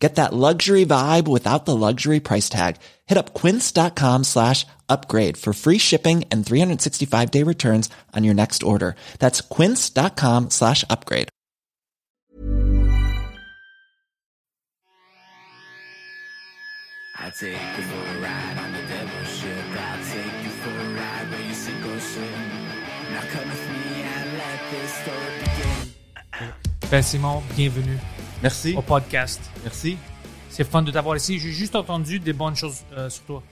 Get that luxury vibe without the luxury price tag. Hit up quince.com slash upgrade for free shipping and 365 day returns on your next order. That's quince.com slash upgrade. I'll take you for a ride on the devil's ship. I'll take you for a ride where you sink or swim. Now come with me and let this story begin. Ben Simon, bienvenue Merci. au podcast. Merci. C'est fun de t'avoir ici. J'ai juste entendu des bonnes choses euh, sur toi.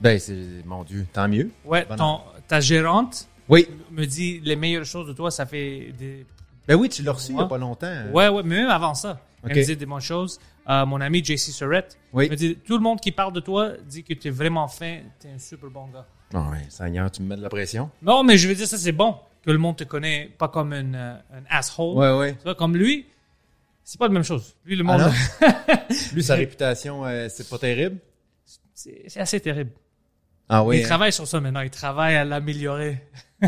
Ben, c'est, mon Dieu, tant mieux. Ouais, ton, ta gérante Oui. me dit les meilleures choses de toi. Ça fait des. Ben oui, tu l'as reçu il n'y a pas longtemps. Ouais, ouais, mais même avant ça, elle Ok. me dit des bonnes choses. Euh, mon ami JC Surrett Oui. me dit tout le monde qui parle de toi dit que tu es vraiment fin, tu es un super bon gars. Ah ouais, Seigneur, tu me mets de la pression. Non, mais je veux dire, ça c'est bon que le monde te connaît pas comme un, euh, un asshole. Ouais, ouais. Tu vois, comme lui, c'est pas la même chose. Lui, le Ah monde, Lui, sa réputation, euh, c'est pas terrible? c'est assez terrible. Ah oui. il hein? travaille sur ça maintenant. Il travaille à l'améliorer.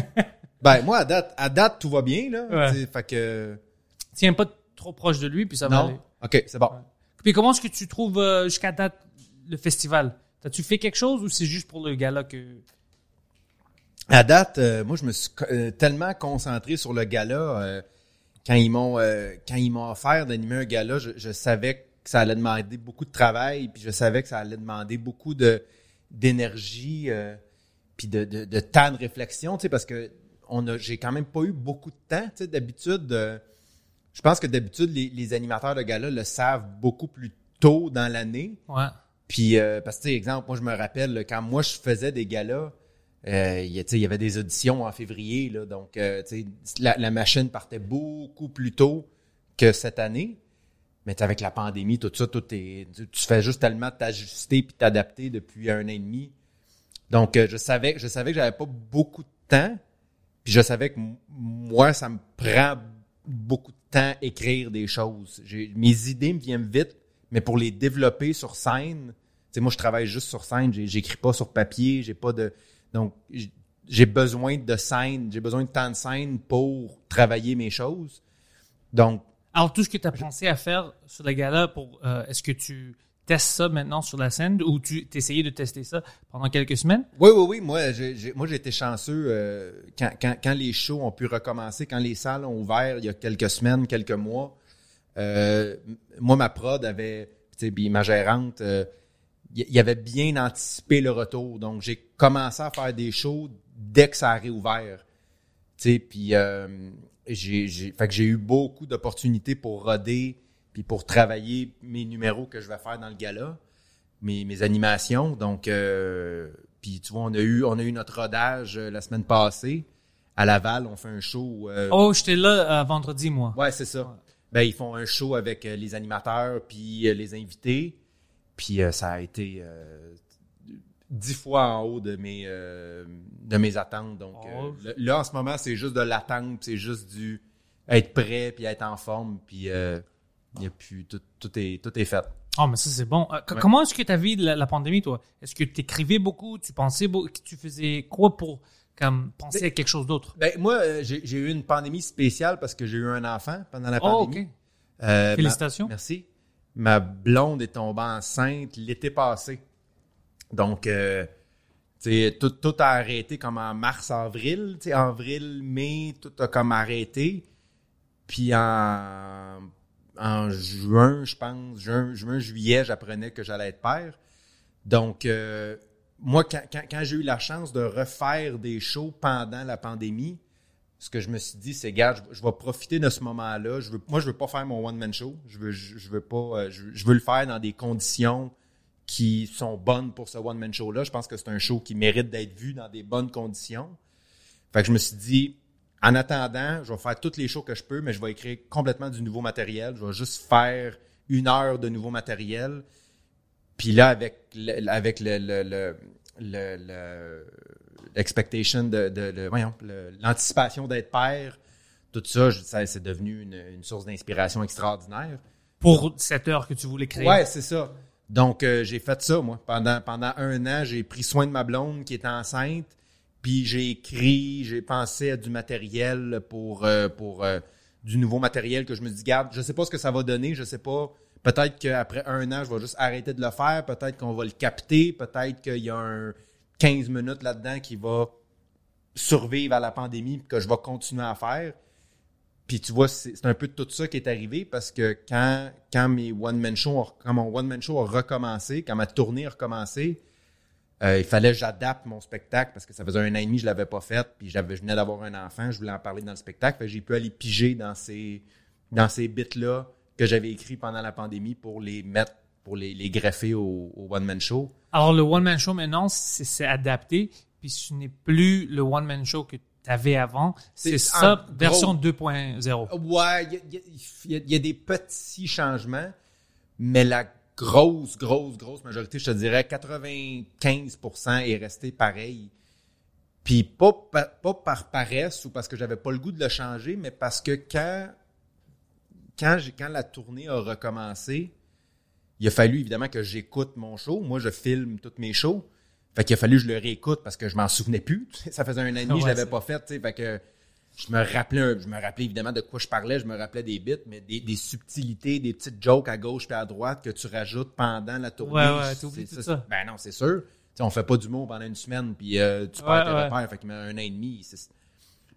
Ben, moi, à date, à date, tout va bien, là. Ouais. Fait que. Tiens pas trop proche de lui, puis ça va aller. Non. OK, c'est bon. Puis comment est-ce que tu trouves euh, jusqu'à date le festival? T'as-tu fait quelque chose ou c'est juste pour le gala que... À date, euh, moi, je me suis tellement concentré sur le gala. Quand ils m'ont euh, quand ils m'ont offert d'animer un gala, je, je savais que ça allait demander beaucoup de travail, puis je savais que ça allait demander beaucoup de d'énergie, euh, puis de, de, de temps de réflexion, tu sais, parce que on a j'ai quand même pas eu beaucoup de temps, tu sais, d'habitude. euh, je pense que d'habitude les, les animateurs de gala le savent beaucoup plus tôt dans l'année. Ouais. Puis, parce que, tu sais, exemple, moi, je me rappelle, quand moi, je faisais des galas, euh, il y avait des auditions en février, donc, euh, la, machine partait beaucoup plus tôt que cette année. Mais avec la pandémie, tout ça, tout est, tu, fais juste tellement t'ajuster puis t'adapter depuis un an et demi. Donc, euh, je savais, je savais que j'avais pas beaucoup de temps. Puis je savais que moi, ça me prend beaucoup de temps écrire des choses. Mes idées me viennent vite, mais pour les développer sur scène, moi, je travaille juste sur scène. J'écris pas sur papier. J'ai pas de, donc, j'ai besoin de scène. J'ai besoin de temps de scène pour travailler mes choses. Donc, Alors, tout ce que tu as pensé à faire sur le gala, pour, euh, est-ce que tu testes ça maintenant sur la scène ou tu essayais de tester ça pendant quelques semaines? Oui, oui, oui. Moi, j'ai, moi, j'ai été chanceux euh, quand, quand, quand les shows ont pu recommencer, quand les salles ont ouvert il y a quelques semaines, quelques mois. euh, moi, ma prod avait, tu sais, puis ma gérante, il y, avait bien anticipé le retour. Donc, j'ai commencé à faire des shows dès que ça a réouvert. Tu sais, puis euh, j'ai, j'ai, fait que j'ai eu beaucoup d'opportunités pour roder puis pour travailler mes numéros que je vais faire dans le gala mes, mes animations. Donc, euh, puis tu vois, on a eu, on a eu notre rodage euh, la semaine passée à Laval. On fait un show. euh, Oh, j'étais là euh, vendredi, moi. Ouais, c'est ça. Ben, ils font un show avec les animateurs puis les invités. Puis euh, ça a été euh, dix fois en haut de mes euh, de mes attentes. Donc Oh. le- là, en ce moment, c'est juste de l'attente, c'est juste du être prêt puis être en forme. Puis il y a plus tout, tout est tout est fait. Oh, mais ça, c'est bon. Euh, Ouais. Comment est-ce que tu as vu la, la pandémie, toi? Est-ce que tu écrivais beaucoup? Tu pensais beaucoup? Tu faisais quoi pour comme, penser à quelque chose d'autre? Ben, moi, euh, j'ai eu une pandémie spéciale parce que j'ai eu un enfant pendant la Oh, pandémie. Euh, Félicitations. ma- merci. Ma blonde est tombée enceinte l'été passé. Donc, euh, tout, tout a arrêté comme en mars, avril. Mai, tout a comme arrêté. Puis en, juin, je pense, juin, juillet, j'apprenais que j'allais être père. Donc, euh, moi, quand, quand j'ai eu la chance de refaire des shows pendant la pandémie, ce que je me suis dit, c'est, gars, je, je vais profiter de ce moment-là. Je veux, moi, je veux pas faire mon one-man show. Je veux, je, je veux pas, euh, je, je veux le faire dans des conditions qui sont bonnes pour ce one-man show-là. Je pense que c'est un show qui mérite d'être vu dans des bonnes conditions. Fait que je me suis dit, en attendant, je vais faire toutes les shows que je peux, mais je vais écrire complètement du nouveau matériel. Je vais juste faire une heure de nouveau matériel. Puis là, avec le, avec le, le, le, le- le- l'expectation de, voyons, l'anticipation d'être père, tout ça, je- ça c'est devenu une, une source d'inspiration extraordinaire. Pour cette heure que tu voulais créer. Ouais, c'est ça. Donc, euh, j'ai fait ça, moi. Pendant, pendant un an, j'ai pris soin de ma blonde qui était enceinte. Puis j'ai écrit, j'ai pensé à du matériel pour, euh, pour euh, du nouveau matériel que je me dis, garde, je sais pas ce que ça va donner, je sais pas. Peut-être qu'après un an, je vais juste arrêter de le faire. Peut-être qu'on va le capter. Peut-être qu'il y a un 15 minutes là-dedans qui va survivre à la pandémie que je vais continuer à faire. Puis tu vois, c'est un peu tout ça qui est arrivé parce que quand, quand mes one-man mon one-man show a recommencé, quand ma tournée a recommencé, euh, il fallait que j'adapte mon spectacle parce que ça faisait un an et demi que je l'avais pas fait, puis je venais d'avoir un enfant, je voulais en parler dans le spectacle, j'ai pu aller piger dans ces, dans ces bits-là que j'avais écrits pendant la pandémie pour les mettre, pour les, les greffer au, au one-man show. Alors, le one-man show maintenant, c'est adapté, puis ce n'est plus le one-man show que tu avais avant. C'est ça, version gros. 2.0. Ouais, il y a, y y des petits changements, mais la grosse, grosse, grosse majorité, je te dirais 95% est resté pareil. Puis pas, pa- pas par paresse ou parce que j'avais pas le goût de le changer, mais parce que quand, quand, quand la tournée a recommencé, il a fallu évidemment que j'écoute mon show. Moi, je filme toutes mes shows. Fait qu'il a fallu que je le réécoute parce que je m'en souvenais plus. Ça faisait un an et demi que je Ouais, l'avais pas fait. Fait que je me rappelais un- je me rappelais évidemment de quoi je parlais, je me rappelais des bits, mais des, des subtilités, des petites jokes à gauche et à droite que tu rajoutes pendant la tournée. Ouais, ouais, t'oublies c'est- tout c'est- ça. Ben non, c'est sûr. Tu sais, on fait pas d'humour pendant une semaine, puis euh, tu perds Ouais, tes ouais. repères. Fait qu'il met un an et demi.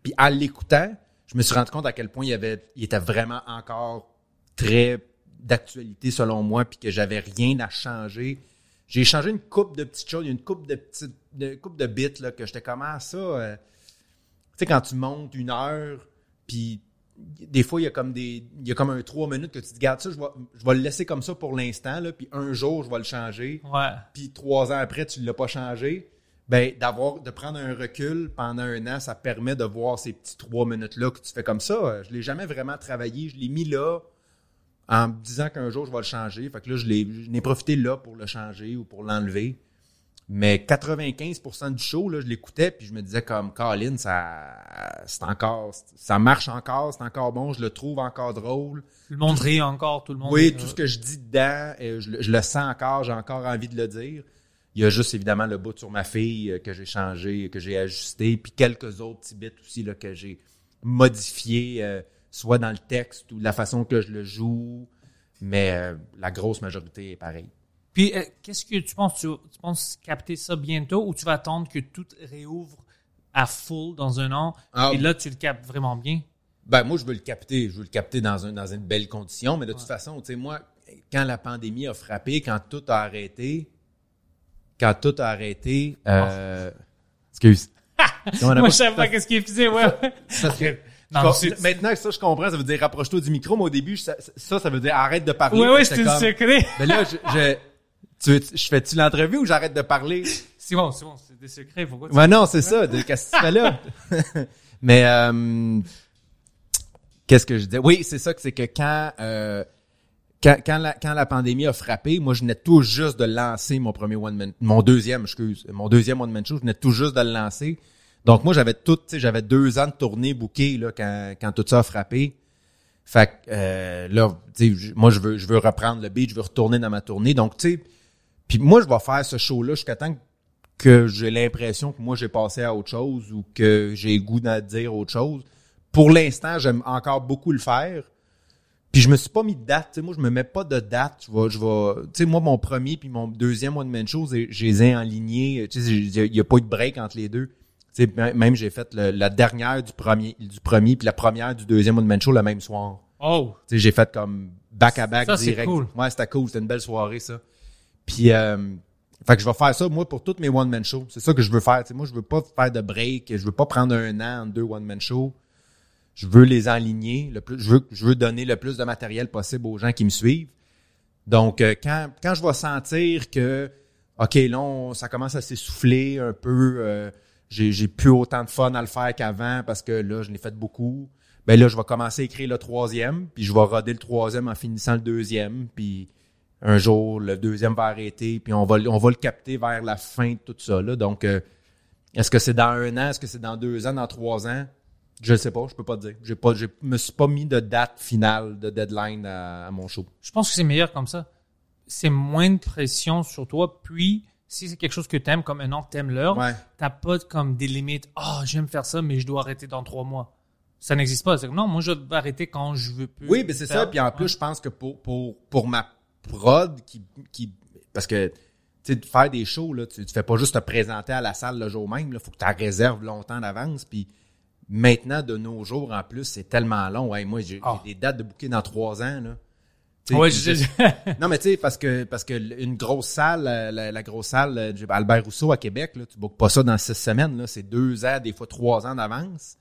Puis en l'écoutant, je me suis rendu compte à quel point il, avait, il était vraiment encore très d'actualité selon moi, puis que j'avais rien à changer. J'ai changé une coupe de petites choses, une coupe de petites, de coupe de bits là, que j'étais comment ça. euh, tu sais, quand tu montes une heure, puis des fois, il y a comme des. Il y a comme un trois minutes que tu te gardes ça, je vais, je vais le laisser comme ça pour l'instant, là, puis un jour, je vais le changer Ouais. puis trois ans après, tu ne l'as pas changé, ben, d'avoir, de prendre un recul pendant un an, ça permet de voir ces petits trois minutes-là que tu fais comme ça. Je l'ai jamais vraiment travaillé. Je l'ai mis là en me disant qu'un jour, je vais le changer. Fait que là, je l'ai, profité là pour le changer ou pour l'enlever. Mais 95% du show, là, je l'écoutais puis je me disais comme Colin, ça, c'est encore, ça marche encore, c'est encore bon, je le trouve encore drôle. Tout le monde rit encore, tout le monde. Oui, euh, tout ce que je dis dedans, euh, je, le- je le sens encore, j'ai encore envie de le dire. Il y a juste évidemment le bout sur ma fille euh, que j'ai changé, que j'ai ajusté, puis quelques autres petits bits aussi là, que j'ai modifiés, euh, soit dans le texte ou la façon que je le joue, mais euh, la grosse majorité est pareille. Puis, euh, qu'est-ce que tu penses? Tu, tu penses capter ça bientôt ou tu vas attendre que tout réouvre à full dans un an? Ah, et là, tu le captes vraiment bien? Ben, moi, je veux le capter. Je veux le capter dans, un, dans une belle condition. Mais de toute façon, tu sais, moi, quand la pandémie a frappé, quand tout a arrêté, quand tout a arrêté, euh, excuse. On a Moi, pas- je savais pas qu'est-ce qu'il faisait, ouais. Non, c'est- maintenant, ça, je comprends. Ça veut dire rapproche-toi du micro, mais au début, ça, ça, ça veut dire arrête de parler. Ouais, J'étais c'était comme, secret. Ben là, je, je, tu, je fais-tu l'entrevue ou j'arrête de parler? C'est bon, c'est bon, c'est des secrets. Pourquoi tu... Ouais, non, c'est ça. Qu'est-ce que tu fais là? Mais euh, qu'est-ce que je disais? Oui, c'est ça que c'est que quand, euh, quand, quand, la, quand la pandémie a frappé, moi, je venais tout juste de lancer mon premier one man, mon deuxième, excuse, mon deuxième one man show, je venais tout juste de le lancer. Donc moi, j'avais tout, j'avais deux ans de tournée bouquée là quand, quand tout ça a frappé. Fait que euh, là, moi, je veux, je veux reprendre le beat, je veux retourner dans ma tournée. Donc, tu sais, puis moi, je vais faire ce show-là jusqu'à temps que j'ai l'impression que moi, j'ai passé à autre chose ou que j'ai goût de dire autre chose. Pour l'instant, j'aime encore beaucoup le faire. Puis je me suis pas mis de date. Tu sais, moi, je me mets pas de date. Je vais, je vais, tu sais, moi, mon premier puis mon deuxième one man show, je les ai enlignés. Tu sais, il y a pas eu de break entre les deux. Tu sais, même- j'ai fait le- la dernière du premier, du premier puis la première du deuxième one man show le même soir. Oh, j'ai fait comme back à back direct. cool. Ouais, c'était cool, c'était une belle soirée ça. Puis euh, fait que je vais faire ça moi pour toutes mes one man shows. C'est ça que je veux faire, tu sais, moi je veux pas faire de break, je veux pas prendre un an en deux one man shows. Je veux les enligner, le plus je veux je veux donner le plus de matériel possible aux gens qui me suivent. Donc euh, quand quand je vais sentir que OK, là on- ça commence à s'essouffler un peu euh, j'ai plus autant de fun à le faire qu'avant parce que là je l'ai fait beaucoup ben là, je vais commencer à écrire le troisième, puis je vais roder le troisième en finissant le deuxième, puis un jour, le deuxième va arrêter, puis on va, on va le capter vers la fin de tout ça. Là. Donc, euh, est-ce que c'est dans un an, est-ce que c'est dans deux ans, dans trois ans? Je sais pas, je peux pas te dire. J'ai pas, je me suis pas mis de date finale, de deadline à, à mon show. Je pense que c'est meilleur comme ça. C'est moins de pression sur toi. Puis, si c'est quelque chose que t'aimes, comme un an, t'aimes l'heure, Ouais. t'as pas comme des limites. Ah, j'aime faire ça, mais je dois arrêter dans trois mois. Ça n'existe pas. C'est comme, non, moi, je vais arrêter quand je veux plus. Oui, mais c'est ça. Puis en plus, je pense que pour, pour, pour ma prod, qui, qui, parce que, tu sais, de faire des shows, là, tu, tu fais pas juste te présenter à la salle le jour même, il faut que tu réserves longtemps d'avance. Puis maintenant, de nos jours, en plus, c'est tellement long. Ouais, moi, j'ai Ah. des dates de booker dans trois ans, là. Ouais, je- non, mais tu sais, parce que, parce que une grosse salle, la, la- grosse salle, euh, Albert Rousseau à Québec, là, tu bookes pas ça dans six semaines, là. C'est deux ans, des fois trois ans d'avance.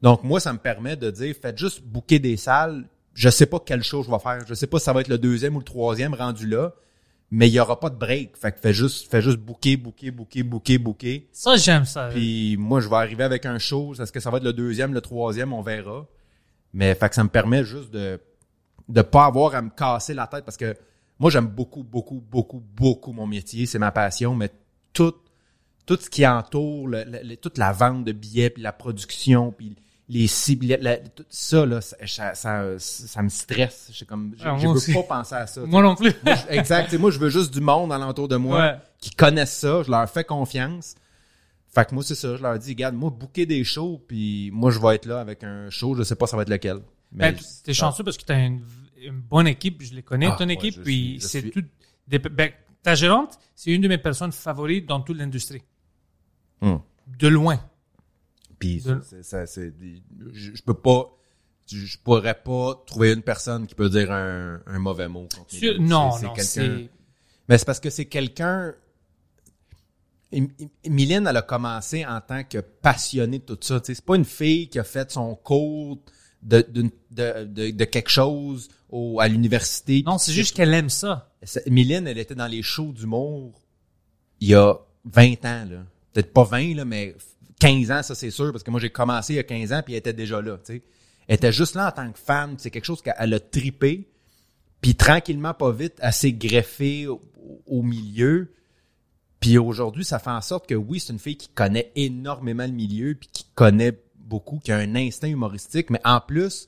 Donc, moi, ça me permet de dire, faites juste booker des salles. Je sais pas quelle chose je vais faire. Je sais pas si ça va être le deuxième ou le troisième rendu là, mais il y aura pas de break. Fait que fais juste, fais juste booker, booker, booker, booker, booker. Ça, j'aime ça. Puis moi, je vais arriver avec un show. Est-ce que ça va être le deuxième, le troisième, on verra. Mais fait que ça me permet juste de de pas avoir à me casser la tête parce que moi, j'aime beaucoup, beaucoup, beaucoup, beaucoup mon métier. C'est ma passion, mais tout, tout ce qui entoure, le- le- le- toute la vente de billets, puis la production, puis les cibles, tout ça, là, ça, ça, ça, ça me stresse. Je, comme, je, Ah, je veux aussi. pas penser à ça. Moi non plus. Moi, je- exact. Moi, je veux juste du monde alentour de moi Ouais. qui connaissent ça. Je leur fais confiance. Fait que moi, c'est ça. Je leur dis, regarde, moi, booker des shows, puis moi, je vais être là avec un show. Je sais pas ça va être lequel. Ben, t'es chanceux parce que t'as une, une bonne équipe. Je les connais, Ah, ton équipe. puis c'est suis- tout. Des, ben, ta gérante, c'est une de mes personnes favorites dans toute l'industrie. Hum. De loin. Puis De- c'est- ça, c'est des- je, je peux pas, je, pourrais pas trouver une personne qui peut dire un, un mauvais mot. Sur- non, non, quelqu'un- c'est. Mais c'est parce que c'est quelqu'un. Mylène, elle a commencé en tant que passionnée de tout ça. Tu C'est pas une fille qui a fait son cours de, de, de, de quelque chose au, à l'université. Non, c'est juste qu'elle aime ça. Mylène, elle était dans les shows d'humour il y a 20 ans. là. Peut-être pas 20, là, mais 15 ans, ça c'est sûr, parce que moi j'ai commencé il y a 15 ans, puis elle était déjà là. tu sais. Elle était juste là en tant que fan. C'est quelque chose qu'elle a tripé. Puis tranquillement, pas vite, elle s'est greffée au, au milieu. Puis aujourd'hui, ça fait en sorte que oui, c'est une fille qui connaît énormément le milieu, puis qui connaît beaucoup, qui a un instinct humoristique, mais en plus,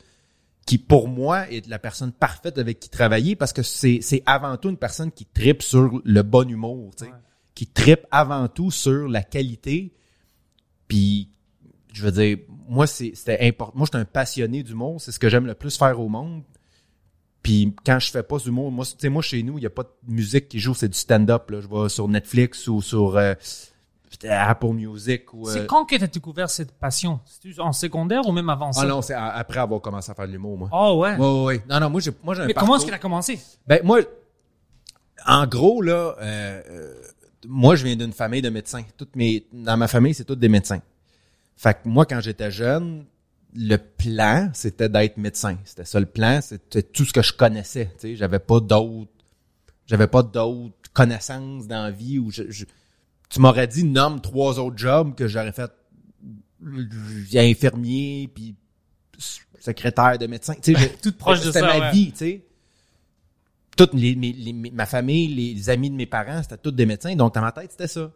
qui pour moi est la personne parfaite avec qui travailler parce que c'est c'est avant tout une personne qui tripe sur le bon humour, tu sais, qui tripe avant tout sur la qualité. Puis je veux dire, moi c'est c'était important. Moi, je suis un passionné d'humour, c'est ce que j'aime le plus faire au monde. Puis quand je fais pas d'humour, moi, tu sais, moi chez nous, il y a pas de musique qui joue, c'est du stand-up. Là. Je vais sur Netflix ou sur euh, Apple Music ou. euh, C'est quand que tu as découvert cette passion? C'est en secondaire ou même avant ça? Ah non, c'est après avoir commencé à faire de l'humour, moi. Oh, ouais? Ouais, ouais, ouais. Non, non, moi j'ai, moi j'ai un Mais comment est-ce qu'elle a commencé? Ben moi, en gros là, euh, euh, moi je viens d'une famille de médecins. Toutes mes, dans ma famille c'est toutes des médecins. Fait que moi quand j'étais jeune, le plan c'était d'être médecin. C'était ça le plan, c'était tout ce que je connaissais. Tu sais, j'avais pas d'autres, j'avais pas d'autres connaissances dans la vie où je, je- tu m'aurais dit nomme trois autres jobs que j'aurais fait infirmier puis secrétaire de médecin. Tu sais, je- Toute proche de c'était ma ouais. vie, tu sais. Toutes les, mes- les- ma famille, les amis de mes parents, c'était tous des médecins. Donc, dans ma tête, c'était ça.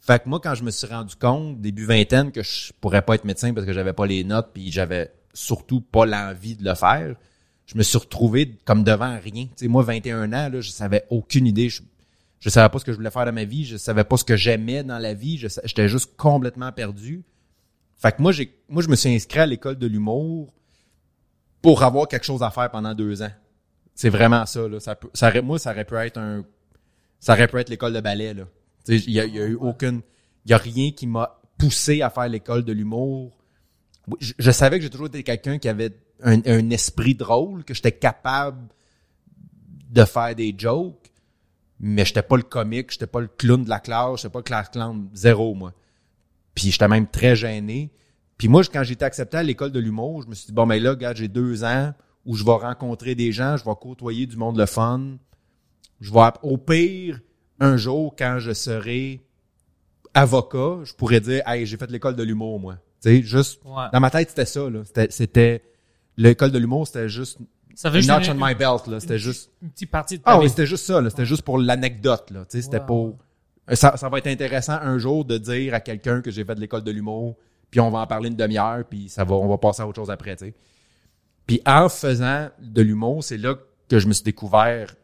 Fait que moi, quand je me suis rendu compte, début vingtaine, que je pourrais pas être médecin parce que j'avais pas les notes puis j'avais surtout pas l'envie de le faire, je me suis retrouvé comme devant rien. Tu sais, moi, 21 ans, là, je savais aucune idée. Je, je savais pas ce que je voulais faire de ma vie. Je savais pas ce que j'aimais dans la vie. J'étais juste complètement perdu. Fait que moi, j'ai, moi, je me suis inscrit à l'école de l'humour pour avoir quelque chose à faire pendant deux ans. C'est vraiment ça, là. Ça peut, ça moi, ça aurait pu être un, ça aurait pu être l'école de ballet, là. Tu sais, il y y a eu aucune, il y a rien qui m'a poussé à faire l'école de l'humour. Je, je savais que j'ai toujours été quelqu'un qui avait un, un esprit drôle, que j'étais capable de faire des jokes, mais j'étais pas le comique, j'étais pas le clown de la classe, j'étais pas le class clown zéro, moi. Puis j'étais même très gêné. Puis moi, quand j'étais accepté à l'école de l'humour, je me suis dit, bon, mais là, regarde, j'ai deux ans où je vais rencontrer des gens, je vais côtoyer du monde le fun. Je vais, au pire, un jour, quand je serai avocat, je pourrais dire, hey, j'ai fait l'école de l'humour, moi. Tu sais, juste, Ouais. dans ma tête, c'était ça, là. C'était, c'était, l'école de l'humour, c'était juste, Ça veut notch on my belt, là. C'était juste, une petite partie de ah oui, c'était juste ça, là. C'était juste pour l'anecdote, là. Tu sais, c'était pour. Ça, ça va être intéressant un jour de dire à quelqu'un que j'ai fait de l'école de l'humour, puis on va en parler une demi-heure, puis ça va, on va passer à autre chose après, tu sais. Puis en faisant de l'humour, c'est là que je me suis découvert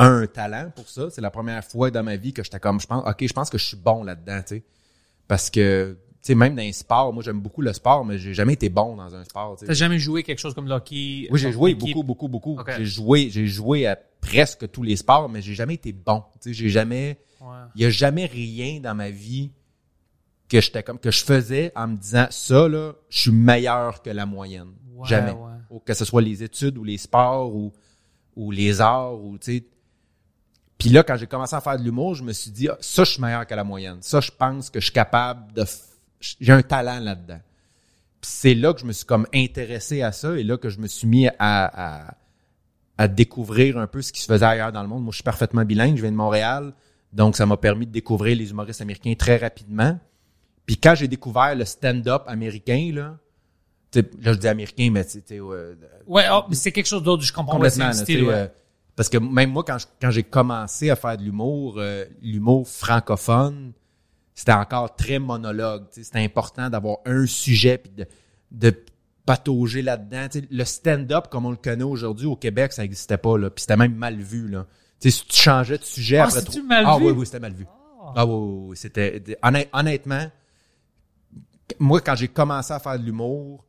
un talent pour ça. C'est la première fois dans ma vie que j'étais comme, je pense, ok, je pense que je suis bon là-dedans, tu sais. Parce que, sais, même dans les sports, moi j'aime beaucoup le sport, mais j'ai jamais été bon dans un sport. T'as jamais joué quelque chose comme l'hockey? Oui, j'ai joué équipe? beaucoup, beaucoup, beaucoup. J'ai joué, j'ai joué à presque tous les sports, mais j'ai jamais été bon. Tu sais, j'ai jamais, Ouais. il y a jamais rien dans ma vie que j'étais comme que je faisais en me disant ça là, je suis meilleur que la moyenne. Ouais, jamais. ouais. Ou que ce soit les études ou les sports ou ou les arts ou tu sais. Puis là quand j'ai commencé à faire de l'humour, je me suis dit ah, ça je suis meilleur que la moyenne. Ça je pense que je suis capable de j'ai un talent là-dedans. C'est là que je me suis comme intéressé à ça et là que je me suis mis à, à, à découvrir un peu ce qui se faisait ailleurs dans le monde. Moi, je suis parfaitement bilingue, je viens de Montréal, donc ça m'a permis de découvrir les humoristes américains très rapidement. Puis quand j'ai découvert le stand-up américain, là, là je dis américain, mais tu sais, euh, Ouais, oh, mais c'est quelque chose d'autre, je comprends. Complètement. euh, parce que même moi, quand je- quand j'ai commencé à faire de l'humour, euh, l'humour francophone, c'était encore très monologue. tu sais. C'était important d'avoir un sujet puis de, de patauger là-dedans. Le stand-up, comme on le connaît aujourd'hui au Québec, ça n'existait pas. Là. Puis c'était même mal vu. Là. Si tu changeais de sujet Ah, après trop- mal ah, vu? oui, oui, c'était mal vu. Ah oui, oui, oui. C'était. honnêt- honnêtement, moi, quand j'ai commencé à faire de l'humour,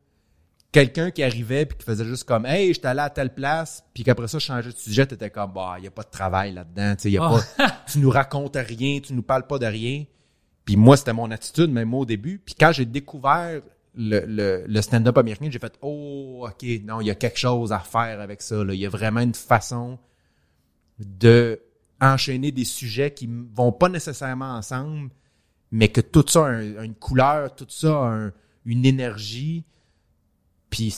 quelqu'un qui arrivait puis qui faisait juste comme Hey, j'étais allé à telle place, puis qu'après ça, je changeais de sujet, t'étais comme Bah, y a pas de travail là-dedans, tu sais, y a Ah. pas. tu nous racontes rien, tu nous parles pas de rien. Puis moi, c'était mon attitude, même moi au début. Puis quand j'ai découvert le, le, le stand-up américain, j'ai fait Oh, ok, non, il y a quelque chose à faire avec ça. Il y a vraiment une façon de enchaîner des sujets qui vont pas nécessairement ensemble, mais que tout ça a, un- a une couleur, tout ça a un- une énergie. Puis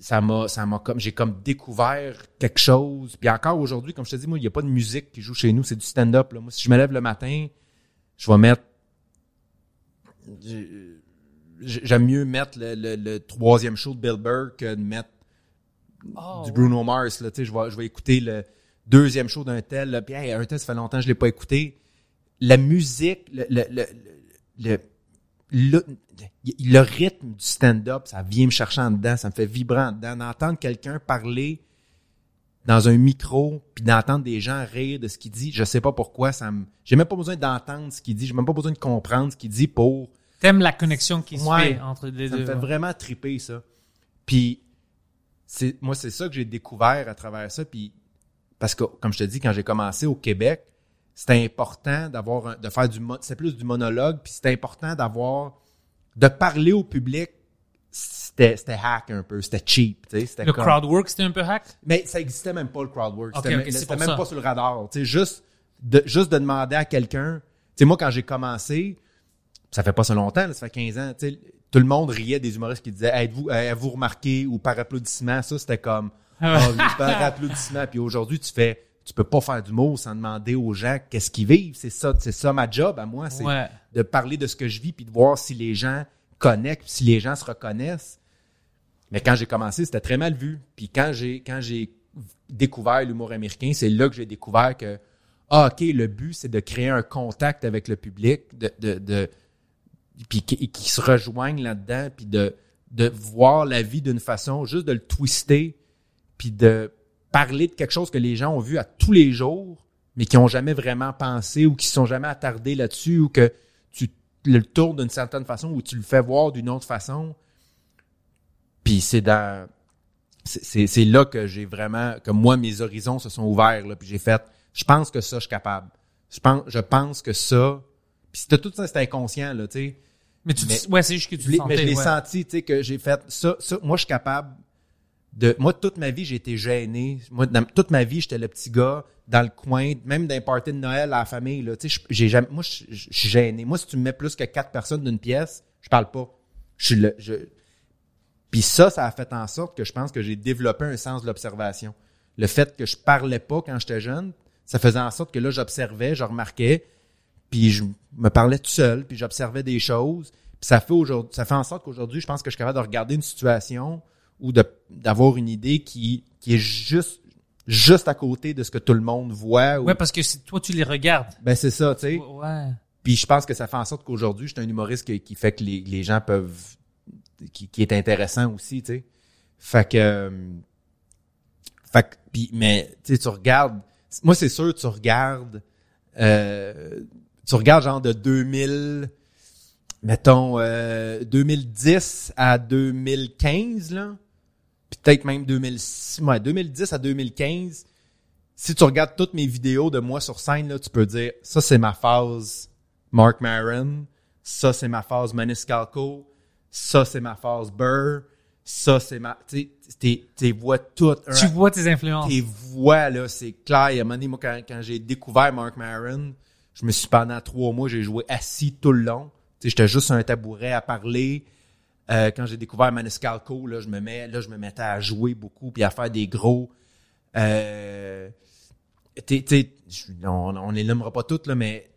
ça m'a, ça m'a comme, j'ai comme découvert quelque chose. Puis encore aujourd'hui, comme je te dis, moi, il n'y a pas de musique qui joue chez nous, c'est du stand-up. là. Moi, si je me lève le matin, je vais mettre. J'ai- J'aime mieux mettre le, le- le troisième show de Bill Burr que de mettre Oh, du Bruno Mars. Là, je, vais, je vais écouter le deuxième show d'un tel. Là, puis, hey, un tel, ça fait longtemps que je l'ai pas écouté. La musique, le, le, le, le, le, le- le rythme du stand-up, ça vient me chercher en dedans, ça me fait vibrer en dedans. D'entendre quelqu'un parler dans un micro, puis d'entendre des gens rire de ce qu'il dit, je sais pas pourquoi, ça me... J'ai même pas besoin d'entendre ce qu'il dit, j'ai même pas besoin de comprendre ce qu'il dit pour T'aimes la connexion qui se Ouais. fait entre les ça deux. me fait vraiment triper, ça. Puis, c'est, moi, c'est ça que j'ai découvert à travers ça. Puis, parce que, comme je te dis, quand j'ai commencé au Québec, c'était important d'avoir, de faire du, c'est plus du monologue, puis c'était important d'avoir, de parler au public. C'était, c'était hack un peu, c'était cheap, tu sais. C'était Le comme- crowd work, c'était un peu hack? mais ça existait même pas le crowd work. Ok, C'était ok, même- c'était ça. pas sur le radar. Juste de, juste de demander à quelqu'un. Tu sais, moi, quand j'ai commencé, ça fait pas si longtemps, là, ça fait 15 ans, tout le monde riait des humoristes qui disaient Êtes-vous avez-vous remarqué ou par applaudissement, ça c'était comme Ah ouais. Ah, par applaudissement. Puis aujourd'hui, tu fais tu peux pas faire du mot sans demander aux gens qu'est-ce qu'ils vivent. C'est ça, c'est ça ma job à moi, c'est Ouais. de parler de ce que je vis puis de voir si les gens connectent, si les gens se reconnaissent. Mais quand j'ai commencé, c'était très mal vu. Puis quand j'ai quand j'ai découvert l'humour américain, c'est là que j'ai découvert que ah ok, le but c'est de créer un contact avec le public, de de, de puis qui, qui se rejoignent là-dedans, puis de de voir la vie d'une façon, juste de le twister, puis de parler de quelque chose que les gens ont vu à tous les jours, mais qui ont jamais vraiment pensé ou qui se sont jamais attardés là-dessus ou que tu le tournes d'une certaine façon ou tu le fais voir d'une autre façon. Puis c'est dans c'est là que j'ai vraiment que moi mes horizons se sont ouverts là, puis j'ai fait je pense que ça je suis capable. Je pense je pense que ça puis c'était tout ça c'était inconscient là, tu sais. Mais tu, Mais- ouais, c'est juste que tu Je l'ai- le mais je sentais, l'ai ouais. senti, tu sais, que j'ai fait ça, ça. Moi, je suis capable de. Moi, toute ma vie, j'ai été gêné. Moi, dans- toute ma vie, j'étais le petit gars dans le coin, même les parties de Noël à la famille. Là, tu sais, j'ai jamais. Moi, je suis gêné. Moi, si tu me mets plus que quatre personnes d'une pièce, je parle pas. Je suis le. Je... Puis ça, ça a fait en sorte que je pense que j'ai développé un sens de l'observation. Le fait que je parlais pas quand j'étais jeune, ça faisait en sorte que là, j'observais, je remarquais, puis je me parlais tout seul, puis j'observais des choses. Puis ça fait aujourd'hui, ça fait en sorte qu'aujourd'hui, je pense que je suis capable de regarder une situation ou de d'avoir une idée qui qui est juste juste à côté de ce que tout le monde voit. ou- Ouais, parce que c'est- toi, tu les regardes. Ben c'est ça, tu sais. Ouais. Puis je pense que ça fait en sorte qu'aujourd'hui, je suis un humoriste qui, qui fait que les, les gens peuvent. Qui, qui est intéressant aussi, tu sais. Fait que. euh, Fait que. Puis, mais, tu sais, tu regardes. Moi, c'est sûr, tu regardes. euh, tu regardes genre de 2000. Mettons, euh, 2010 à 2015, là. Puis peut-être même 2006, ouais, 2010 à 2015 si tu regardes toutes mes vidéos de moi sur scène, là, tu peux dire ça c'est ma phase Mark Maron, ça c'est ma phase Maniscalco, ça c'est ma phase Burr, ça c'est ma. Tu sais, voix toutes. Tu vois tes influences. Tes voix, là, c'est clair. Il y a un moment donné, moi, quand, quand j'ai découvert Mark Maron, je me suis pendant trois mois, j'ai joué assis tout le long. J'étais juste sur un tabouret à parler. Euh, quand j'ai découvert Maniscalco, là, je me mets, là, je me mettais à jouer beaucoup puis à faire des gros. Euh, t'sais, je- on, on les nommera pas toutes là, mais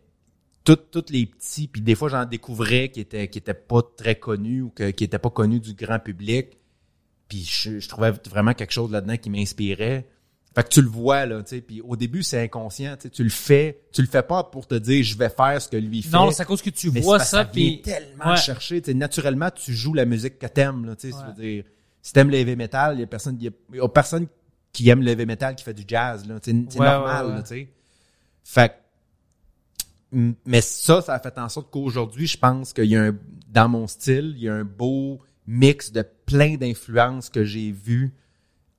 toutes, toutes les petits, puis des fois j'en découvrais qui étaient qui étaient pas très connus ou que, qui étaient pas connus du grand public. Puis je, je trouvais vraiment quelque chose là-dedans qui m'inspirait. Fait que tu le vois là, tu sais. Puis au début c'est inconscient, tu sais, tu le fais, tu le fais pas pour te dire je vais faire ce que lui fait. Non, c'est à cause que tu Mais vois ça, puis tellement Ouais. chercher. Tu sais, naturellement, tu joues la musique que t'aimes. Là, tu sais, Ouais. dire, si t'aimes le heavy metal, il y a personne, y a, y a personne qui aime le heavy metal qui fait du jazz. Là, c'est Ouais, normal. tu sais. Fait que, mais ça, ça a fait en sorte qu'aujourd'hui, je pense qu'il y a un, dans mon style, il y a un beau mix de plein d'influences que j'ai vues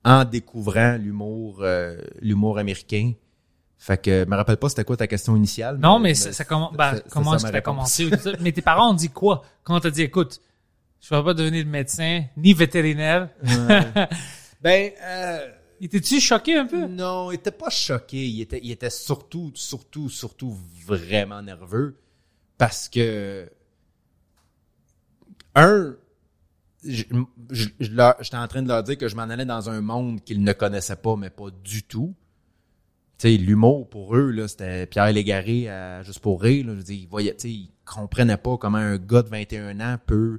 en découvrant l'humour, euh, l'humour américain. Fait que, je me rappelle pas c'était quoi ta question initiale. Non, mais ça, ça commen- ben, comment est-ce que t'as commencé? Mais tes parents ont dit quoi? Quand t'as dit, écoute, je vais pas devenir médecin, ni vétérinaire? Ben, euh, Étais-tu choqué un peu? non, il était pas choqué. Il était, il était surtout, surtout, surtout vraiment nerveux parce que un, je- je- je j'étais en train de leur dire que je m'en allais dans un monde qu'ils ne connaissaient pas, mais pas du tout. Tu sais, l'humour pour eux, là, c'était Pierre Légaré à Juste pour rire. Là, je dire, ils voyaient, tu sais, ils comprenaient pas comment un gars de 21 ans peut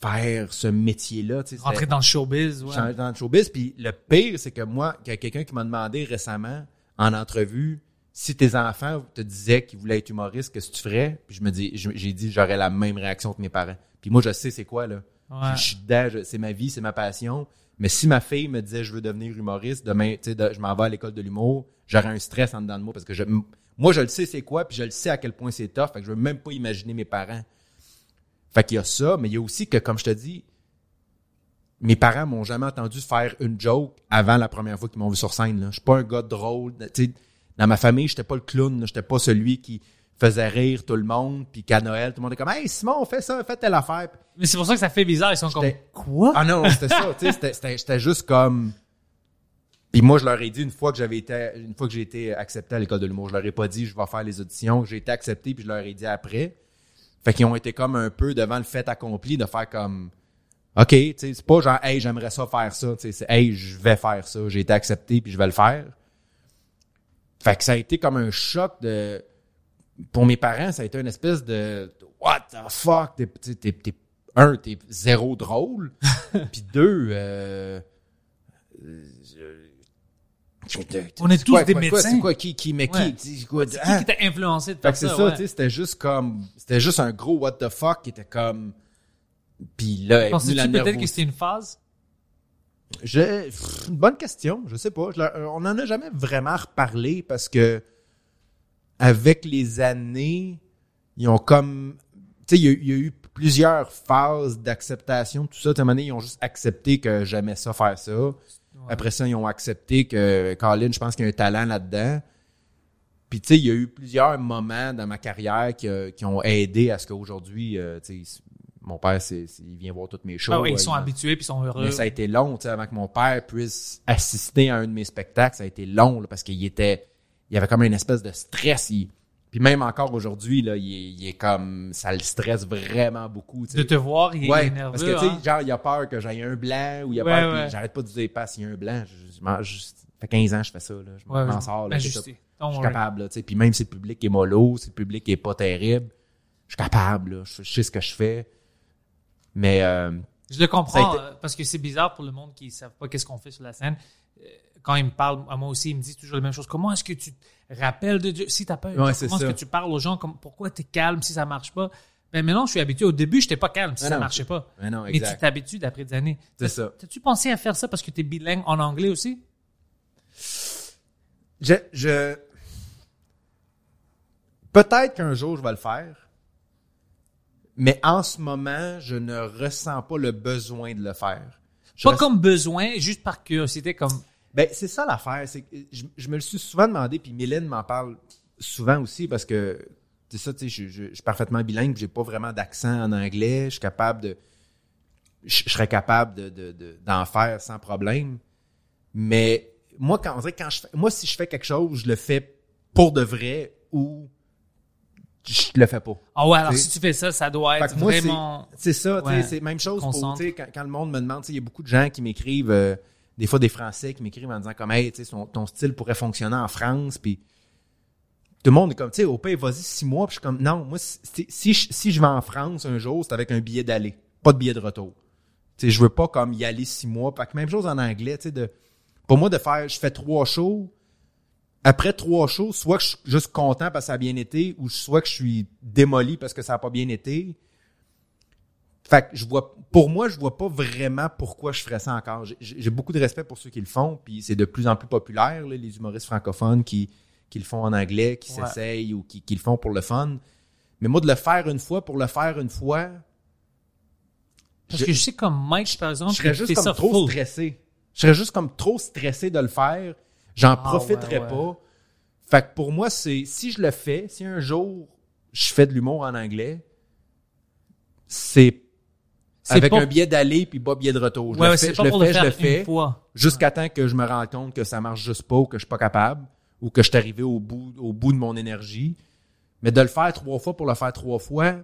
faire ce métier-là. tu sais, Rentrer dans le showbiz, ouais. dans le showbiz. Puis le pire, c'est que moi, il y a quelqu'un qui m'a demandé récemment en entrevue si tes enfants te disaient qu'ils voulaient être humoristes, qu'est-ce que tu ferais? Puis je me dis, j'ai dit j'aurais la même réaction que mes parents. Puis moi, je sais c'est quoi, là. Ouais. Je, suis dedans, c'est ma vie, c'est ma passion. Mais si ma fille me disait je veux devenir humoriste, demain, tu sais, de- je m'en vais à l'école de l'humour, j'aurais un stress en dedans de moi parce que je, moi, je le sais c'est quoi, puis je le sais à quel point c'est tough. Fait que je veux même pas imaginer mes parents. Fait qu'il y a ça, mais il y a aussi que, comme je te dis, mes parents m'ont jamais entendu faire une joke avant la première fois qu'ils m'ont vu sur scène. Là. Je suis pas un gars drôle. Tu sais, dans ma famille, j'étais pas le clown. J'étais pas celui qui faisait rire tout le monde. Puis qu'à Noël, tout le monde est comme Hey Simon, on fait ça, on fait telle affaire. Mais c'est pour ça que ça fait bizarre. Ils sont comme, quoi? Ah non, c'était ça. tu sais, j'étais juste comme. Puis moi, je leur ai dit une fois que j'avais été, une fois que j'ai été accepté à l'école de l'humour, je leur ai pas dit je vais faire les auditions. J'ai été accepté puis je leur ai dit après. Fait qu'ils ont été comme un peu devant le fait accompli de faire comme OK, tu sais, c'est pas genre hey, j'aimerais ça faire ça, tu sais, c'est hey, je vais faire ça, j'ai été accepté puis je vais le faire. Fait que ça a été comme un choc de pour mes parents, ça a été une espèce de what the fuck, t'es t'es- t'es- t'es- un, t'es zéro drôle, puis deux, euh, euh, On est tous quoi, des quoi, quoi, médecins. C'est quoi qui qui mais Ouais. qui c'est quoi, C'est hein? qui t'a influencé de Fait faire que c'est ça? ça, ouais. tu sais, c'était juste comme c'était juste un gros what the fuck qui était comme puis là est venue la peut-être que c'était une phase? Je, pff, une bonne question, je sais pas. Je on en a jamais vraiment reparlé parce que avec les années, ils ont comme, tu sais, il y, a eu- il y a eu plusieurs phases d'acceptation, tout ça. À un moment donné, ils ont juste accepté que j'aimais ça faire ça. Après ça, ils ont accepté que Colin, je pense qu'il y a un talent là-dedans. Puis tu sais, il y a eu plusieurs moments dans ma carrière qui, euh, qui ont aidé à ce qu'aujourd'hui, euh, tu sais, mon père, c'est, il vient voir toutes mes shows. Ah euh, ils sont il- habitués puis ils sont heureux. mais ça a été long, tu sais, avant que mon père puisse assister à un de mes spectacles. Ça a été long, là, parce qu'il était, il y avait comme une espèce de stress. il- puis même encore aujourd'hui, là, il est, il est comme, ça le stresse vraiment beaucoup. De te voir, il, Ouais, est nerveux. parce que, tu sais, hein. genre, il a peur que j'aille un blanc, ou il a Ouais, peur, ouais. j'arrête pas de dire, pas s'il y a un blanc, je, fait 15 ans que je fais ça, là. Je m'en sors, là. Ben, Je suis capable, là. Puis même si le public est mollo, si le public est pas terrible, je suis capable, là. Je, sais ce que je fais. Mais, euh, Je le comprends été- euh, parce que c'est bizarre pour le monde qui ne savent pas qu'est-ce qu'on fait sur la scène. Quand il me parle à moi aussi, il me dit toujours la même chose. Comment est-ce que tu te rappelles de Dieu? Si t'as peur, Ouais, c'est comment est-ce que tu parles aux gens? Comme, pourquoi tu es calme si ça marche pas? Ben maintenant, je suis habitué. Au début, j'étais pas calme si Ah ça non, marchait pas. Ah non, Mais tu t'habitues après des années. C'est ça. T'as-tu pensé à faire ça parce que tu es bilingue en anglais aussi? Je, je... Peut-être qu'un jour, je vais le faire. Mais en ce moment, je ne ressens pas le besoin de le faire. Je Pas comme besoin, juste par curiosité, comme Ben, c'est ça l'affaire. C'est que je, je me le suis souvent demandé, puis Mylène m'en parle souvent aussi parce que c'est ça, tu sais, je, je- je suis parfaitement bilingue, j'ai pas vraiment d'accent en anglais. Je suis capable de. Je, serais capable de, de- de- d'en faire sans problème. Mais moi, quand, on dirait quand je fais, moi, si je fais quelque chose, je le fais pour de vrai ou je le fais pas. Ah ouais, alors T'sais. si tu fais ça, ça doit être moi, c'est- vraiment. C'est ça, tu sais, Ouais. c'est même chose pour, quand, quand le monde me demande, il y a beaucoup de gens qui m'écrivent, euh, des fois des Français qui m'écrivent en disant comme, hey, son- ton style pourrait fonctionner en France, puis tout le monde est comme, tu sais, au pays, vas-y six mois, puis je suis comme, non, moi, si, si, je, vais en France un jour, c'est avec un billet d'aller, pas de billet de retour. Tu sais, je veux pas comme y aller six mois, fait que même chose en anglais, tu sais, pour moi, de faire, je fais trois shows, après trois shows, soit que je suis juste content parce que ça a bien été, ou soit que je suis démoli parce que ça a pas bien été. Fait que je vois, pour moi, je vois pas vraiment pourquoi je ferais ça encore. J'ai- beaucoup de respect pour ceux qui le font, puis c'est de plus en plus populaire, là, les humoristes francophones qui, qui le font en anglais, qui Ouais. s'essayent ou qui, qui le font pour le fun. Mais moi, de le faire une fois pour le faire une fois, Parce je- que je sais comme Mike, par exemple, je serais juste comme trop full. stressé. Je serais juste comme trop stressé de le faire. J'en Ah, profiterais ouais, ouais. pas. Fait que pour moi, c'est si je le fais, si un jour je fais de l'humour en anglais, C'est avec pas- un billet d'aller puis pas billet de retour. Je Ouais, le fais, je le fais, je le fais jusqu'à temps que je me rende compte que ça marche juste pas ou que je suis pas capable ou que je suis arrivé au bout, au bout de mon énergie. Mais de le faire trois fois pour le faire trois fois,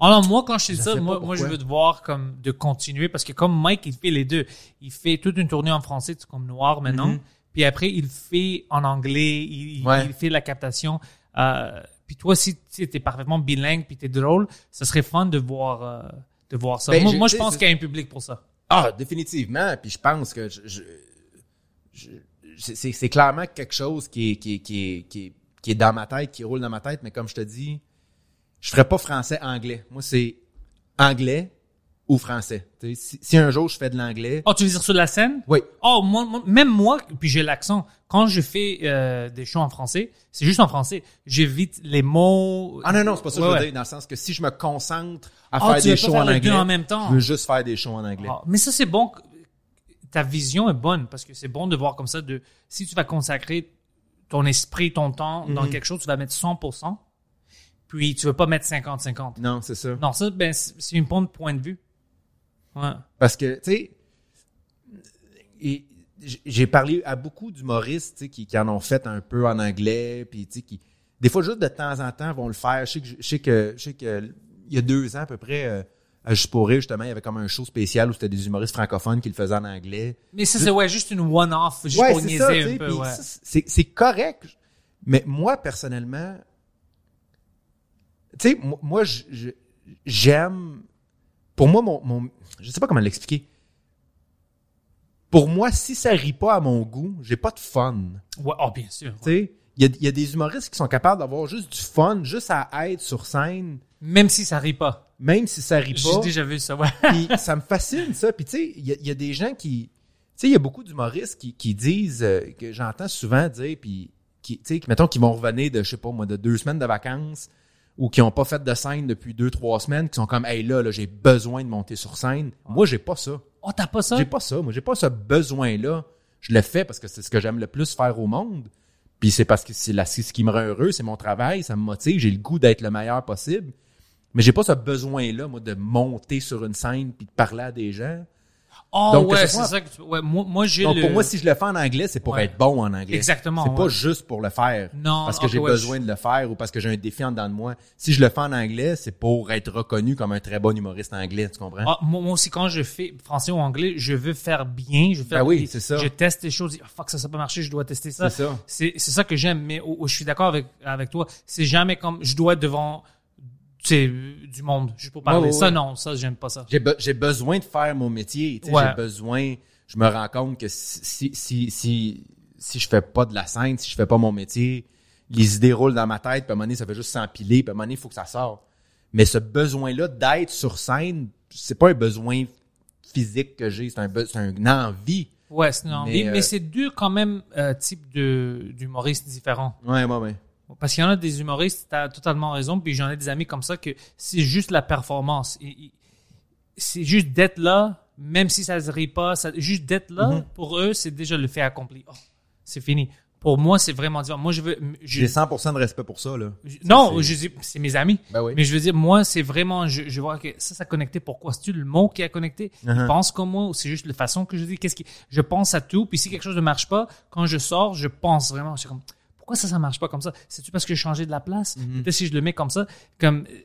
Alors moi, quand je dis Je ça, moi, moi je veux te voir comme de continuer parce que comme Mike, il fait les deux. Il fait toute une tournée en français, c'est comme noir maintenant. Mhm. Puis après, il fait en anglais, il, il- Ouais. il fait la captation. Euh, puis toi, si tu es parfaitement bilingue puis tu es drôle, ce serait fun de voir, euh, de voir ça. Ben, moi, je pense qu'il y a un public pour ça. Ah, définitivement. Puis je pense que je, je- je- c'est clairement quelque chose qui est, qui, est, qui, est, qui, est, qui est dans ma tête, qui roule dans ma tête. Mais comme je te dis, je ferais pas français-anglais. Moi, c'est anglais ou français. Si, si un jour je fais de l'anglais, Oh, tu veux dire sur la scène? oui. Oh, moi, moi- même moi, puis j'ai l'accent. Quand je fais euh, des shows en français, c'est juste en français. J'évite les mots. Ah non, non, c'est pas ça que Ouais, je veux ouais. dire. Dans le sens que si je me concentre à Ah, faire des shows en anglais, en même temps. je veux juste faire des shows en anglais. Ah, mais ça, c'est bon. Ta vision est bonne parce que c'est bon de voir comme ça. De, si tu vas consacrer ton esprit, ton temps dans Mhm. quelque chose, tu vas mettre 100%. Puis tu veux pas mettre 50-50. Non, c'est ça. Non, ça, ben, c'est c'est une bonne point de vue. Ouais. Parce que, tu sais, et j'ai parlé à beaucoup d'humoristes qui, qui en ont fait un peu en anglais, puis tu sais, qui, des fois, juste de temps en temps, vont le faire. Je sais que, je sais que, je sais que il y a deux ans à peu près, euh, à Juste pour rire, justement, il y avait comme un show spécial où c'était des humoristes francophones qui le faisaient en anglais. Mais ça, c'est ouais, juste une one-off, juste Ouais, pour niaiser ça, un peu. Ouais. c'est, correct. Mais moi, personnellement, tu sais, moi, j'aime. Pour moi, mon, mon. Je sais pas comment l'expliquer. Pour moi, si ça rit pas à mon goût, j'ai pas de fun. Ouais, oh, bien sûr. Tu sais, il y a, il y a des humoristes qui sont capables d'avoir juste du fun, juste à être sur scène, Même si ça rit pas. même si ça rit J'ai pas. déjà vu ça, ouais. Puis ça me fascine, ça. Puis tu sais, il y, a- il y a des gens qui... Tu sais, il y a beaucoup d'humoristes qui, qui disent, euh, que j'entends souvent dire, puis qui, tu sais, mettons, qui vont revenir de, je sais pas moi, de deux semaines de vacances ou qui ont pas fait de scène depuis deux, trois semaines, qui sont comme, hey là, là j'ai besoin de monter sur scène. Moi, j'ai pas ça. Oh, t'as pas ça? J'ai pas ça. Moi, j'ai pas ce besoin-là. Je le fais parce que c'est ce que j'aime le plus faire au monde. Puis c'est parce que c'est la- c'est ce qui me rend heureux, c'est mon travail, ça me motive, j'ai le goût d'être le meilleur possible. Mais j'ai pas ce besoin-là, moi, de monter sur une scène puis de parler à des gens. Oh, Donc, ouais, c'est ça que tu... Ouais, moi, moi j'ai Donc le... pour moi, si je le fais en anglais, c'est pour Ouais. être bon en anglais. Exactement, C'est pas ouais. juste pour le faire. Non, Parce que ok, j'ai besoin de le faire ou parce que j'ai un défi en dedans de moi. Si je le fais en anglais, c'est pour être reconnu comme un très bon humoriste anglais, tu comprends? Ah, moi, moi aussi, quand je fais français ou anglais, je veux faire bien. Je veux faire Ben oui, c'est ça. Je teste des choses. Ah, fuck, ça, ça peut marcher, je dois tester ça. C'est ça. C'est c'est ça que j'aime. Mais où je suis d'accord avec, avec toi. C'est jamais comme je dois être devant du monde juste pour parler. Ouais, ouais, ça, non, ça, j'aime pas ça. J'ai be- j'ai besoin de faire mon métier. J'ai besoin. Je me rends compte que si, si, si, si je fais pas de la scène, si je fais pas mon métier, les idées roulent dans ma tête, puis à un moment donné, ça fait juste s'empiler, puis à un moment donné, il faut que ça sorte. Mais ce besoin-là d'être sur scène, c'est pas un besoin physique que j'ai, c'est un, une envie. Ouais, c'est une envie, Mais, mais, euh, c'est deux quand même euh, types de d'humoristes différents. Ouais, ouais, ouais. Parce qu'il y en a des humoristes, tu as totalement raison, puis j'en ai des amis comme ça que c'est juste la performance. C'est juste d'être là, même si ça se rit pas, ça, juste d'être là, Mhm. pour eux, c'est déjà le fait accompli. Oh, c'est fini. Pour moi, c'est vraiment différent. Moi, je veux. je- J'ai 100% de respect pour ça, là. je- non, c'est- je dis, c'est mes amis. Ben oui. Mais je veux dire, moi, c'est vraiment, je, je vois que ça, ça connecté. Pourquoi? C'est-tu le mot qui a connecté? Il Uh-huh. pense comme moi ou c'est juste la façon que je dis? Qu'est-ce qui, je pense à tout. Puis si quelque chose ne marche pas, quand je sors, je pense vraiment. Comme, pourquoi ça, ça marche pas comme ça? C'est-tu parce que j'ai changé de la place? Mm-hmm. Peut-être si je le mets comme ça, comme, euh,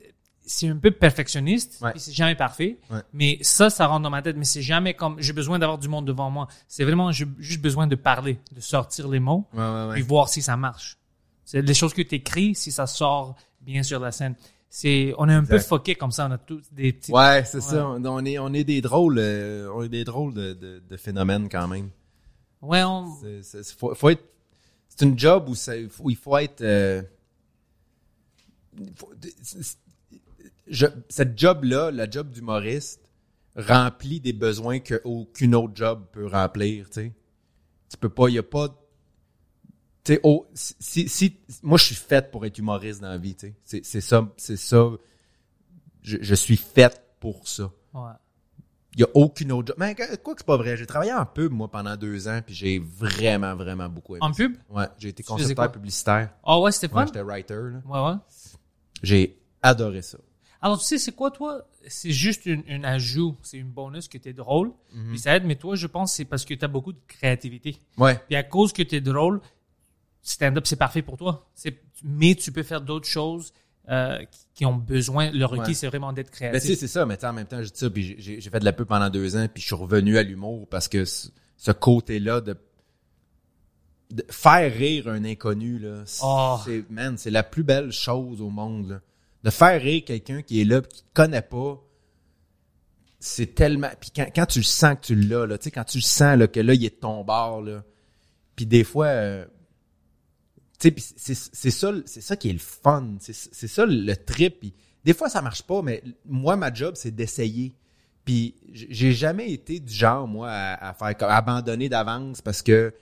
c'est un peu perfectionniste, Ouais. c'est jamais parfait. Ouais. Mais ça, ça rentre dans ma tête. Mais c'est jamais comme, j'ai besoin d'avoir du monde devant moi. C'est vraiment, j'ai juste besoin de parler, de sortir les mots Ouais, puis voir si ça marche. C'est les choses que tu écris, si ça sort bien sur la scène. C'est, on est un peu foqué comme ça, on a tous des petits. Ouais, c'est ça. On est, on est des drôles, euh, on est des drôles de, de, de phénomènes quand même. Ouais, on- c'est- faut, faut être, c'est une job où, il faut être. euh, cette job-là, la job d'humoriste, remplit des besoins qu'aucune autre job peut remplir. Tu sais, tu peux pas, il y a pas. Si, moi je suis faite pour être humoriste dans la vie. C'est, ça, ça. Je, je suis faite pour ça. ouais. Il n'y a aucune autre job. Mais quoi que c'est pas vrai. J'ai travaillé en pub, moi, pendant deux ans, puis j'ai vraiment, vraiment beaucoup aimé. En pub? Ouais, j'ai été concepteur publicitaire. Ah ouais, c'était Ouais, fun? j'étais writer. là. Ouais, ouais. J'ai adoré ça. Alors, tu sais, c'est quoi, toi? C'est juste une, une ajout, c'est une bonus que tu es drôle, Mhm. puis ça aide, mais toi, je pense que c'est parce que tu as beaucoup de créativité. Ouais. Puis à cause que tu es drôle, stand-up, c'est parfait pour toi. C'est- Mais tu peux faire d'autres choses euh, qui- ont besoin. Le requis, Ouais. c'est vraiment d'être Ben, créatif. c'est ça, mais tu sais, en même temps, je dis ça, puis j'ai- fait de la pub pendant deux ans, puis je suis revenu à l'humour parce que ce, côté-là de, de faire rire un inconnu, là, c'est, Oh. man, c'est la plus belle chose au monde, là. De faire rire quelqu'un qui est là, qui te connaît pas, c'est tellement. Puis quand, quand tu le sens que tu l'as, là, tu sais, quand tu le sens là, que là, il est de ton bord, là. Puis des fois, euh, c'est ça, c'est ça qui est le fun. C'est ça le trip. Puis des fois, ça marche pas, mais moi, ma job, c'est d'essayer. Puis j'ai jamais été du genre, moi, à, faire abandonner d'avance parce que,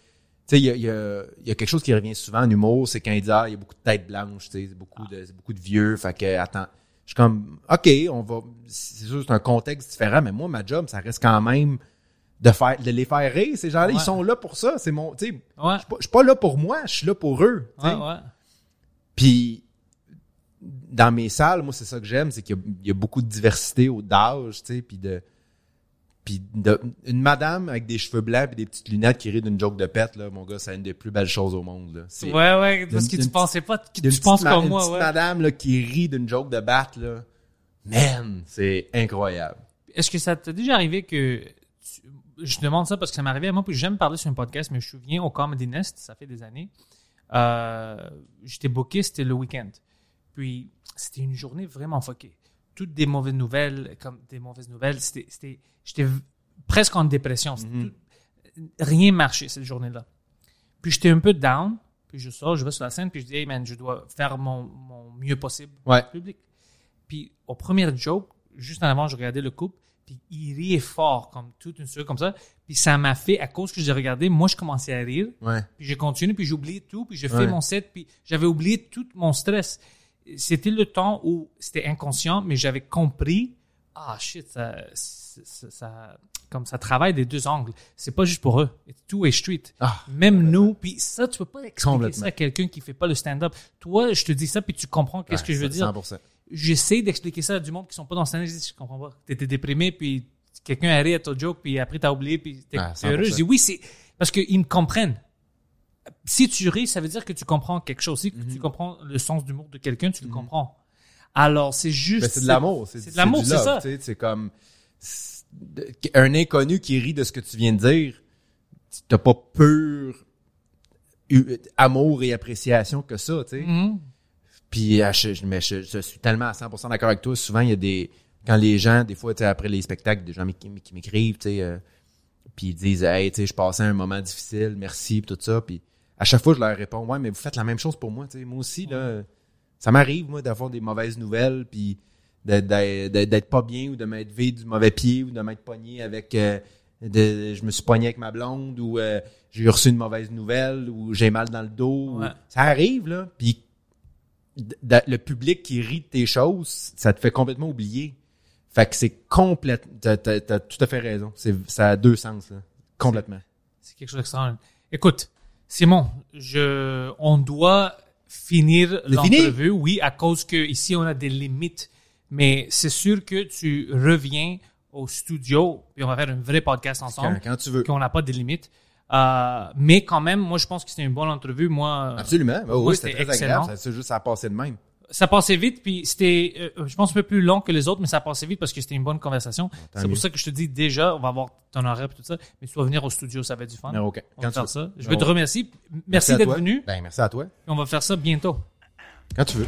tu sais, il y a, y, y a quelque chose qui revient souvent en humour, c'est quand il dit, ah, il y a beaucoup de têtes blanches, tu sais, beaucoup, de, beaucoup de vieux. Fait que, attends, je suis comme, OK, on va, c'est sûr, c'est un contexte différent, mais moi, ma job, ça reste quand même de faire, de les faire rire. Ces gens-là, Ouais. ils sont là pour ça. C'est mon, tu sais, Ouais, je suis pas- je suis pas là pour moi, je suis là pour eux. Puis dans mes salles, moi c'est ça que j'aime, c'est qu'il y a- il y, a beaucoup de diversité au d'âge, tu sais, puis de puis de, une madame avec des cheveux blancs et des petites lunettes qui rit d'une joke de pète là, mon gars, c'est une des plus belles choses au monde là. C'est Ouais, ouais, parce Une- que une tu pensais pas, que une tu penses comme une moi, ouais. madame là qui rit d'une joke de batte là. Man, c'est incroyable. Est-ce que ça t'est déjà arrivé que je demande ça parce que ça m'est arrivé à moi puis j'aime parler sur un podcast mais je me souviens au Comedy Nest ça fait des années euh, j'étais booké c'était le week-end. Puis c'était une journée vraiment fuckée. Toutes des mauvaises nouvelles comme des mauvaises nouvelles. C'était j'étais presque en dépression. Mhm. tout- rien marchait cette journée-là. Puis j'étais un peu down. Puis je sors je vais sur la scène puis je dis hey man je dois faire mon, mon mieux possible Ouais. public. Puis au premier joke, juste en avant, je regardais le couple, puis il riait fort, comme toute une seconde comme ça. Puis ça m'a fait, à cause que j'ai regardé, moi je commençais à rire, Ouais. puis j'ai continué, puis j'ai oublié tout, puis j'ai Ouais. fait mon set, puis j'avais oublié tout mon stress. C'était le temps où c'était inconscient, mais j'avais compris, ah shit, ça, ça, ça- comme ça travaille des deux angles. C'est pas juste pour eux. It's two-way street. Ah, Même nous, puis ça, tu peux pas expliquer ça à quelqu'un qui fait pas le stand-up. Toi, je te dis ça, puis tu comprends qu'est-ce que je veux dire 100%. J'essaie d'expliquer ça à du monde qui sont pas dans le stand-up. Je dis, je comprends pas. T'étais déprimé, puis quelqu'un a ri à ton joke, puis après t'as oublié, puis t'es Ah, heureux. 100%. Je dis, oui, c'est parce qu'ils me comprennent. Si tu ris, ça veut dire que tu comprends quelque chose. Si Mhm. tu comprends le sens d'humour de quelqu'un, tu le comprends. Alors, c'est juste. Ben, c'est de l'amour. C'est de l'amour, c'est ça. C'est comme un inconnu qui rit de ce que tu viens de dire. T'as pas pur amour et appréciation que ça, tu sais. Mhm. Puis euh, je, je- mais je, je suis tellement à 100% d'accord avec toi. Souvent, il y a des quand les gens, des fois, après les spectacles, des gens qui m'écrivent, tu sais, euh, puis ils disent hey tu sais je passais un moment difficile merci puis tout ça. Puis à chaque fois je leur réponds ouais mais vous faites la même chose pour moi tu sais. Moi aussi là ça m'arrive moi d'avoir des mauvaises nouvelles puis d'être- pas bien ou de m'être vu du mauvais pied ou de m'être pogné avec euh, de, je me suis pogné avec ma blonde ou euh, j'ai reçu une mauvaise nouvelle ou j'ai mal dans le dos ou- ça arrive là. Puis le public qui rit de tes choses ça te fait complètement oublier fait que c'est complètement t'as, t'as tout à fait raison c'est ça a deux sens là complètement C'est quelque chose d'extraordinaire. Écoute, Simon, je, on doit finir l'entrevue, oui, à cause que ici on a des limites. Mais c'est sûr que tu reviens au studio et on va faire un vrai podcast ensemble. quand, quand tu veux Qu'on n'a pas de limites. Euh, mais quand même, moi, je pense que c'était une bonne entrevue. Moi, absolument Ben Moi, oui c'était très excellent. agréable ça c'est juste ça a passé de même ça passait vite, puis c'était, euh, je pense, un peu plus long que les autres, mais ça passait vite parce que c'était une bonne conversation. C'est pour ça que je te dis déjà, on va avoir ton horaire et tout ça, mais tu vas venir au studio, ça va être du fun. Mais ok. On Quand va tu faire ça. Je Ben veux te remercier. Merci, d'être venu. ben merci à toi Et on va faire ça bientôt. quand tu veux